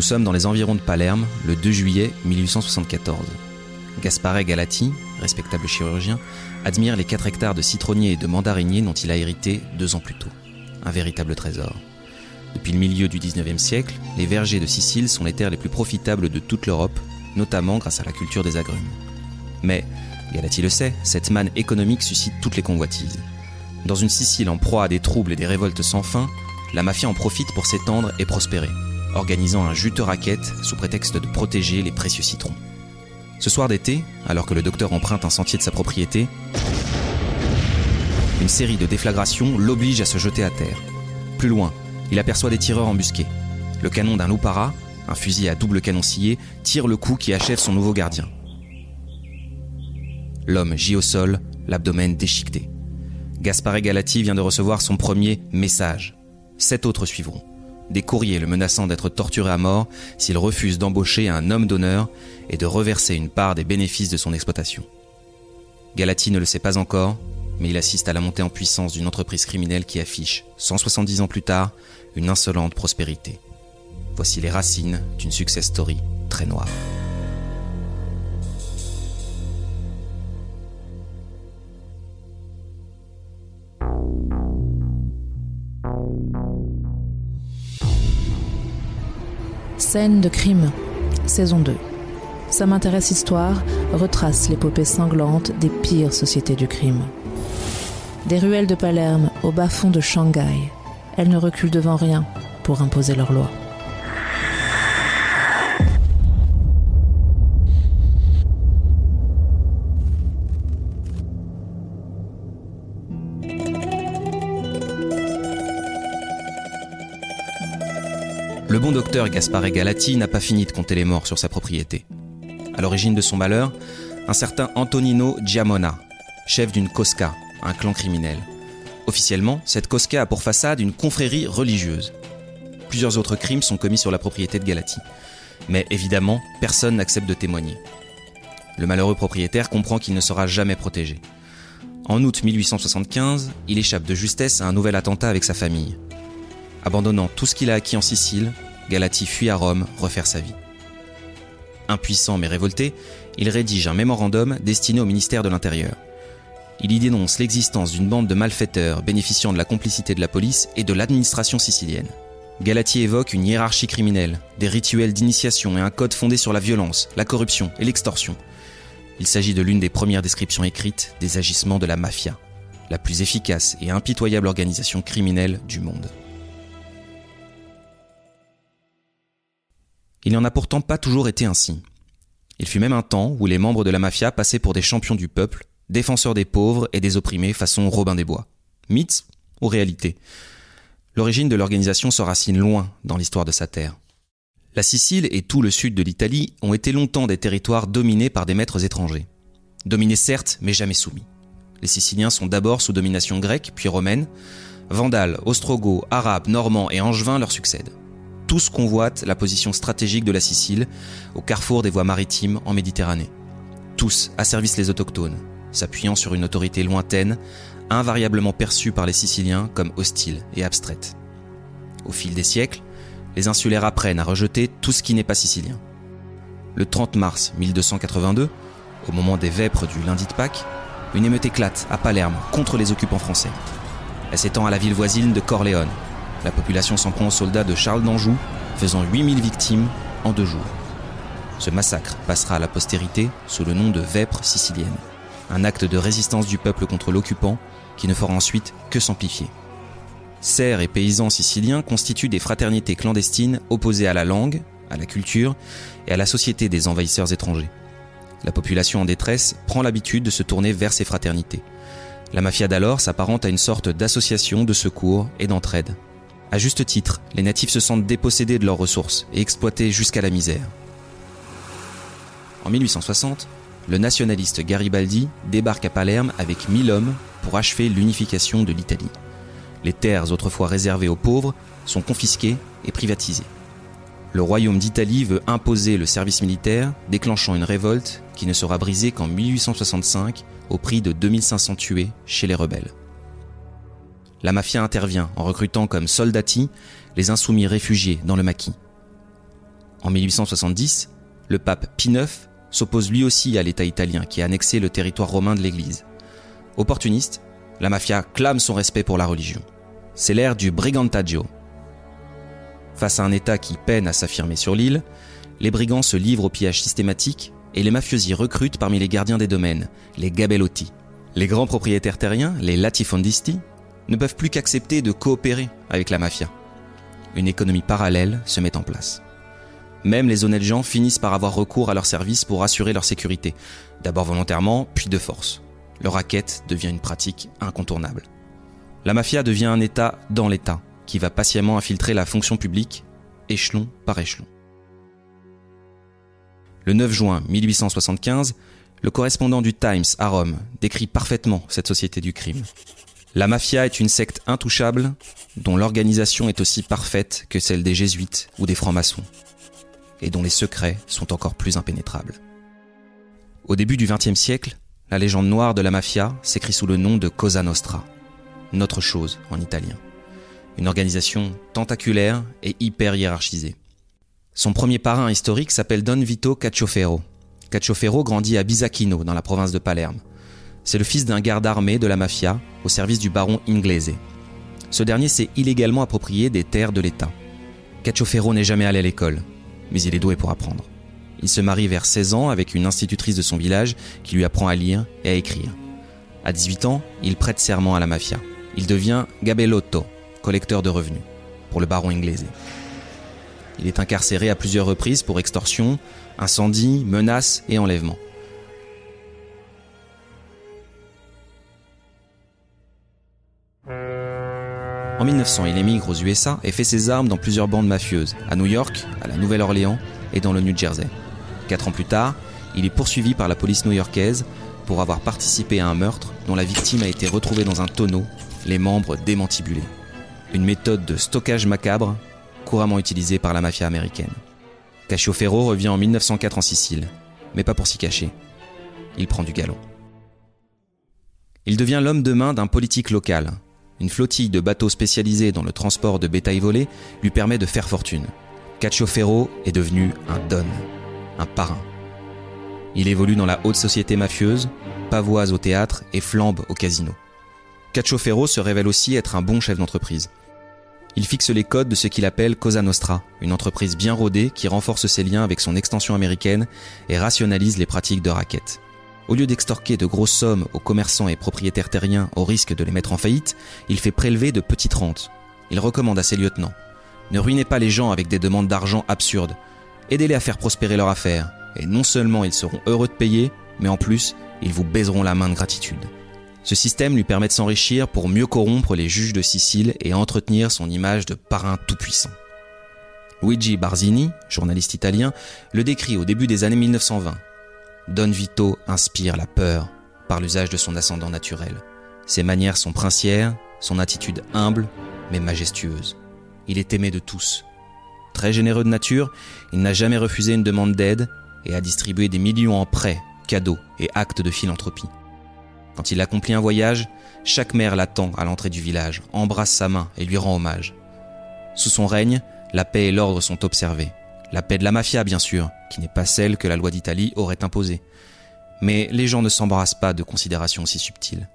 Nous sommes dans les environs de Palerme, le 2 juillet 1874. Gaspare Galati, respectable chirurgien, admire les 4 hectares de citronniers et de mandariniers dont il a hérité deux ans plus tôt. Un véritable trésor. Depuis le milieu du 19e siècle, les vergers de Sicile sont les terres les plus profitables de toute l'Europe, notamment grâce à la culture des agrumes. Mais, Galati le sait, cette manne économique suscite toutes les convoitises. Dans une Sicile en proie à des troubles et des révoltes sans fin, la mafia en profite pour s'étendre et prospérer, organisant un juteux racket sous prétexte de protéger les précieux citrons. Ce soir d'été, alors que le docteur emprunte un sentier de sa propriété, une série de déflagrations l'oblige à se jeter à terre. Plus loin, il aperçoit des tireurs embusqués. Le canon d'un loupara, un fusil à double canon scié, tire le coup qui achève son nouveau gardien. L'homme gît au sol, l'abdomen déchiqueté. Gaspare Galati vient de recevoir son premier message. Sept autres suivront. Des courriers le menaçant d'être torturé à mort s'il refuse d'embaucher un homme d'honneur et de reverser une part des bénéfices de son exploitation. Galati ne le sait pas encore, mais il assiste à la montée en puissance d'une entreprise criminelle qui affiche, 170 ans plus tard, une insolente prospérité. Voici les racines d'une success story très noire. Scène de crime, saison 2. Ça m'intéresse histoire retrace l'épopée sanglante des pires sociétés du crime. Des ruelles de Palerme au bas-fond de Shanghai, elles ne reculent devant rien pour imposer leurs lois. Le bon docteur Gaspare Galati n'a pas fini de compter les morts sur sa propriété. À l'origine de son malheur, un certain Antonino Giamona, chef d'une Cosca, un clan criminel. Officiellement, cette Cosca a pour façade une confrérie religieuse. Plusieurs autres crimes sont commis sur la propriété de Galati. Mais évidemment, personne n'accepte de témoigner. Le malheureux propriétaire comprend qu'il ne sera jamais protégé. En août 1875, il échappe de justesse à un nouvel attentat avec sa famille. Abandonnant tout ce qu'il a acquis en Sicile, Galati fuit à Rome refaire sa vie. Impuissant mais révolté, il rédige un mémorandum destiné au ministère de l'Intérieur. Il y dénonce l'existence d'une bande de malfaiteurs bénéficiant de la complicité de la police et de l'administration sicilienne. Galati évoque une hiérarchie criminelle, des rituels d'initiation et un code fondé sur la violence, la corruption et l'extorsion. Il s'agit de l'une des premières descriptions écrites des agissements de la mafia, la plus efficace et impitoyable organisation criminelle du monde. Il n'en a pourtant pas toujours été ainsi. Il fut même un temps où les membres de la mafia passaient pour des champions du peuple, défenseurs des pauvres et des opprimés façon Robin des Bois. Mythe ou réalité? L'origine de l'organisation s'enracine loin dans l'histoire de sa terre. La Sicile et tout le sud de l'Italie ont été longtemps des territoires dominés par des maîtres étrangers. Dominés certes, mais jamais soumis. Les Siciliens sont d'abord sous domination grecque, puis romaine. Vandales, ostrogoths, arabes, normands et angevins leur succèdent tous convoitent la position stratégique de la Sicile, au carrefour des voies maritimes en Méditerranée. Tous asservissent les autochtones, s'appuyant sur une autorité lointaine, invariablement perçue par les Siciliens comme hostile et abstraite. Au fil des siècles, les insulaires apprennent à rejeter tout ce qui n'est pas sicilien. Le 30 mars 1282, au moment des vêpres du lundi de Pâques, une émeute éclate à Palerme contre les occupants français. Elle s'étend à la ville voisine de Corleone, la population s'en prend aux soldats de Charles d'Anjou, faisant 8000 victimes en deux jours. Ce massacre passera à la postérité sous le nom de Vêpres sicilienne, un acte de résistance du peuple contre l'occupant qui ne fera ensuite que s'amplifier. Serfs et paysans siciliens constituent des fraternités clandestines opposées à la langue, à la culture et à la société des envahisseurs étrangers. La population en détresse prend l'habitude de se tourner vers ces fraternités. La mafia d'alors s'apparente à une sorte d'association de secours et d'entraide. À juste titre, les natifs se sentent dépossédés de leurs ressources et exploités jusqu'à la misère. En 1860, le nationaliste Garibaldi débarque à Palerme avec 1000 hommes pour achever l'unification de l'Italie. Les terres autrefois réservées aux pauvres sont confisquées et privatisées. Le royaume d'Italie veut imposer le service militaire, déclenchant une révolte qui ne sera brisée qu'en 1865 au prix de 2500 tués chez les rebelles la mafia intervient en recrutant comme soldati les insoumis réfugiés dans le maquis. En 1870, le pape Pie IX s'oppose lui aussi à l'État italien qui a annexé le territoire romain de l'Église. Opportuniste, la mafia clame son respect pour la religion. C'est l'ère du brigantaggio. Face à un État qui peine à s'affirmer sur l'île, les brigands se livrent au pillage systématique et les mafiosi recrutent parmi les gardiens des domaines, les gabellotti. Les grands propriétaires terriens, les latifondisti, ne peuvent plus qu'accepter de coopérer avec la mafia. Une économie parallèle se met en place. Même les honnêtes gens finissent par avoir recours à leurs services pour assurer leur sécurité, d'abord volontairement, puis de force. Le racket devient une pratique incontournable. La mafia devient un État dans l'État, qui va patiemment infiltrer la fonction publique, échelon par échelon. Le 9 juin 1875, le correspondant du Times à Rome décrit parfaitement cette société du crime. La mafia est une secte intouchable dont l'organisation est aussi parfaite que celle des jésuites ou des francs-maçons et dont les secrets sont encore plus impénétrables. Au début du XXe siècle, la légende noire de la mafia s'écrit sous le nom de Cosa Nostra, notre chose en italien. Une organisation tentaculaire et hyper hiérarchisée. Son premier parrain historique s'appelle Don Vito Cacciofero. Cacciofero grandit à Bisacchino, dans la province de Palerme. C'est le fils d'un garde armé de la mafia au service du baron Inglese. Ce dernier s'est illégalement approprié des terres de l'État. Cacciofero n'est jamais allé à l'école, mais il est doué pour apprendre. Il se marie vers 16 ans avec une institutrice de son village qui lui apprend à lire et à écrire. À 18 ans, il prête serment à la mafia. Il devient gabellotto, collecteur de revenus, pour le baron Inglese. Il est incarcéré à plusieurs reprises pour extorsion, incendie, menaces et enlèvement. En 1900, il émigre aux USA et fait ses armes dans plusieurs bandes mafieuses, à New York, à la Nouvelle-Orléans et dans le New Jersey. Quatre ans plus tard, il est poursuivi par la police new-yorkaise pour avoir participé à un meurtre dont la victime a été retrouvée dans un tonneau, les membres démantibulés. Une méthode de stockage macabre couramment utilisée par la mafia américaine. Ferro revient en 1904 en Sicile, mais pas pour s'y cacher. Il prend du galon. Il devient l'homme de main d'un politique local, une flottille de bateaux spécialisés dans le transport de bétail volé lui permet de faire fortune. Cacciofero est devenu un don, un parrain. Il évolue dans la haute société mafieuse, pavoise au théâtre et flambe au casino. Cacciofero se révèle aussi être un bon chef d'entreprise. Il fixe les codes de ce qu'il appelle Cosa Nostra, une entreprise bien rodée qui renforce ses liens avec son extension américaine et rationalise les pratiques de raquettes. Au lieu d'extorquer de grosses sommes aux commerçants et propriétaires terriens au risque de les mettre en faillite, il fait prélever de petites rentes. Il recommande à ses lieutenants Ne ruinez pas les gens avec des demandes d'argent absurdes. Aidez-les à faire prospérer leur affaire. Et non seulement ils seront heureux de payer, mais en plus, ils vous baiseront la main de gratitude. Ce système lui permet de s'enrichir pour mieux corrompre les juges de Sicile et entretenir son image de parrain tout-puissant. Luigi Barzini, journaliste italien, le décrit au début des années 1920 Don Vito inspire la peur par l'usage de son ascendant naturel. Ses manières sont princières, son attitude humble mais majestueuse. Il est aimé de tous. Très généreux de nature, il n'a jamais refusé une demande d'aide et a distribué des millions en prêts, cadeaux et actes de philanthropie. Quand il accomplit un voyage, chaque mère l'attend à l'entrée du village, embrasse sa main et lui rend hommage. Sous son règne, la paix et l'ordre sont observés. La paix de la mafia, bien sûr, qui n'est pas celle que la loi d'Italie aurait imposée. Mais les gens ne s'embrassent pas de considérations aussi subtiles.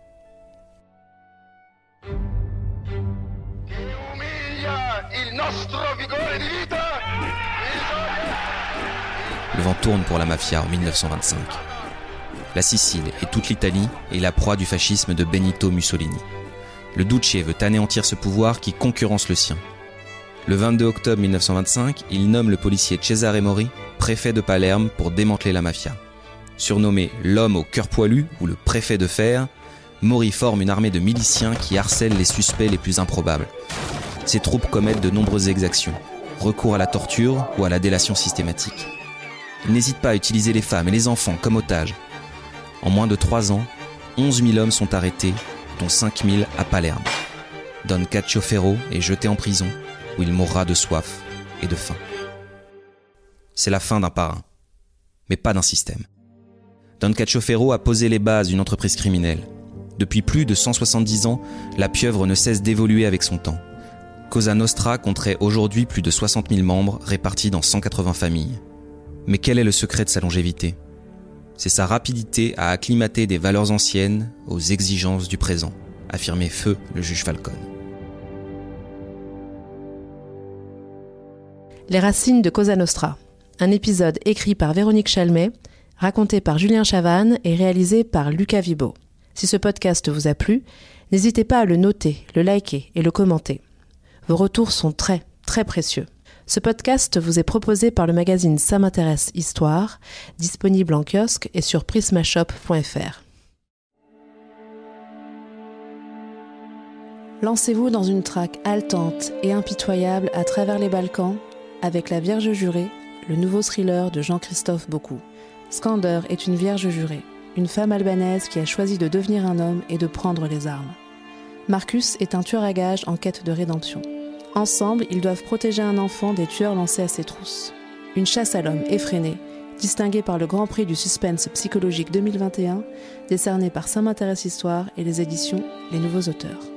Le vent tourne pour la mafia en 1925. La Sicile et toute l'Italie est la proie du fascisme de Benito Mussolini. Le Duce veut anéantir ce pouvoir qui concurrence le sien. Le 22 octobre 1925, il nomme le policier Cesare Mori préfet de Palerme pour démanteler la mafia. Surnommé l'homme au cœur poilu ou le préfet de fer, Mori forme une armée de miliciens qui harcèlent les suspects les plus improbables. Ses troupes commettent de nombreuses exactions, recours à la torture ou à la délation systématique. Il n'hésite pas à utiliser les femmes et les enfants comme otages. En moins de trois ans, 11 000 hommes sont arrêtés, dont 5 000 à Palerme. Don Cacciofero est jeté en prison où il mourra de soif et de faim. C'est la fin d'un parrain, mais pas d'un système. Don Cacciofero a posé les bases d'une entreprise criminelle. Depuis plus de 170 ans, la pieuvre ne cesse d'évoluer avec son temps. Cosa Nostra compterait aujourd'hui plus de 60 000 membres répartis dans 180 familles. Mais quel est le secret de sa longévité? C'est sa rapidité à acclimater des valeurs anciennes aux exigences du présent, affirmait Feu le juge Falcon. Les racines de Cosa Nostra, un épisode écrit par Véronique Chalmet, raconté par Julien Chavannes et réalisé par Lucas Vibo. Si ce podcast vous a plu, n'hésitez pas à le noter, le liker et le commenter. Vos retours sont très, très précieux. Ce podcast vous est proposé par le magazine Ça m'intéresse Histoire, disponible en kiosque et sur prismashop.fr. Lancez-vous dans une traque haletante et impitoyable à travers les Balkans avec La Vierge jurée, le nouveau thriller de Jean-Christophe Beaucoup. Skander est une vierge jurée, une femme albanaise qui a choisi de devenir un homme et de prendre les armes. Marcus est un tueur à gages en quête de rédemption. Ensemble, ils doivent protéger un enfant des tueurs lancés à ses trousses. Une chasse à l'homme effrénée, distinguée par le Grand Prix du suspense psychologique 2021, décerné par Saint m'intéresse Histoire et les éditions Les Nouveaux Auteurs.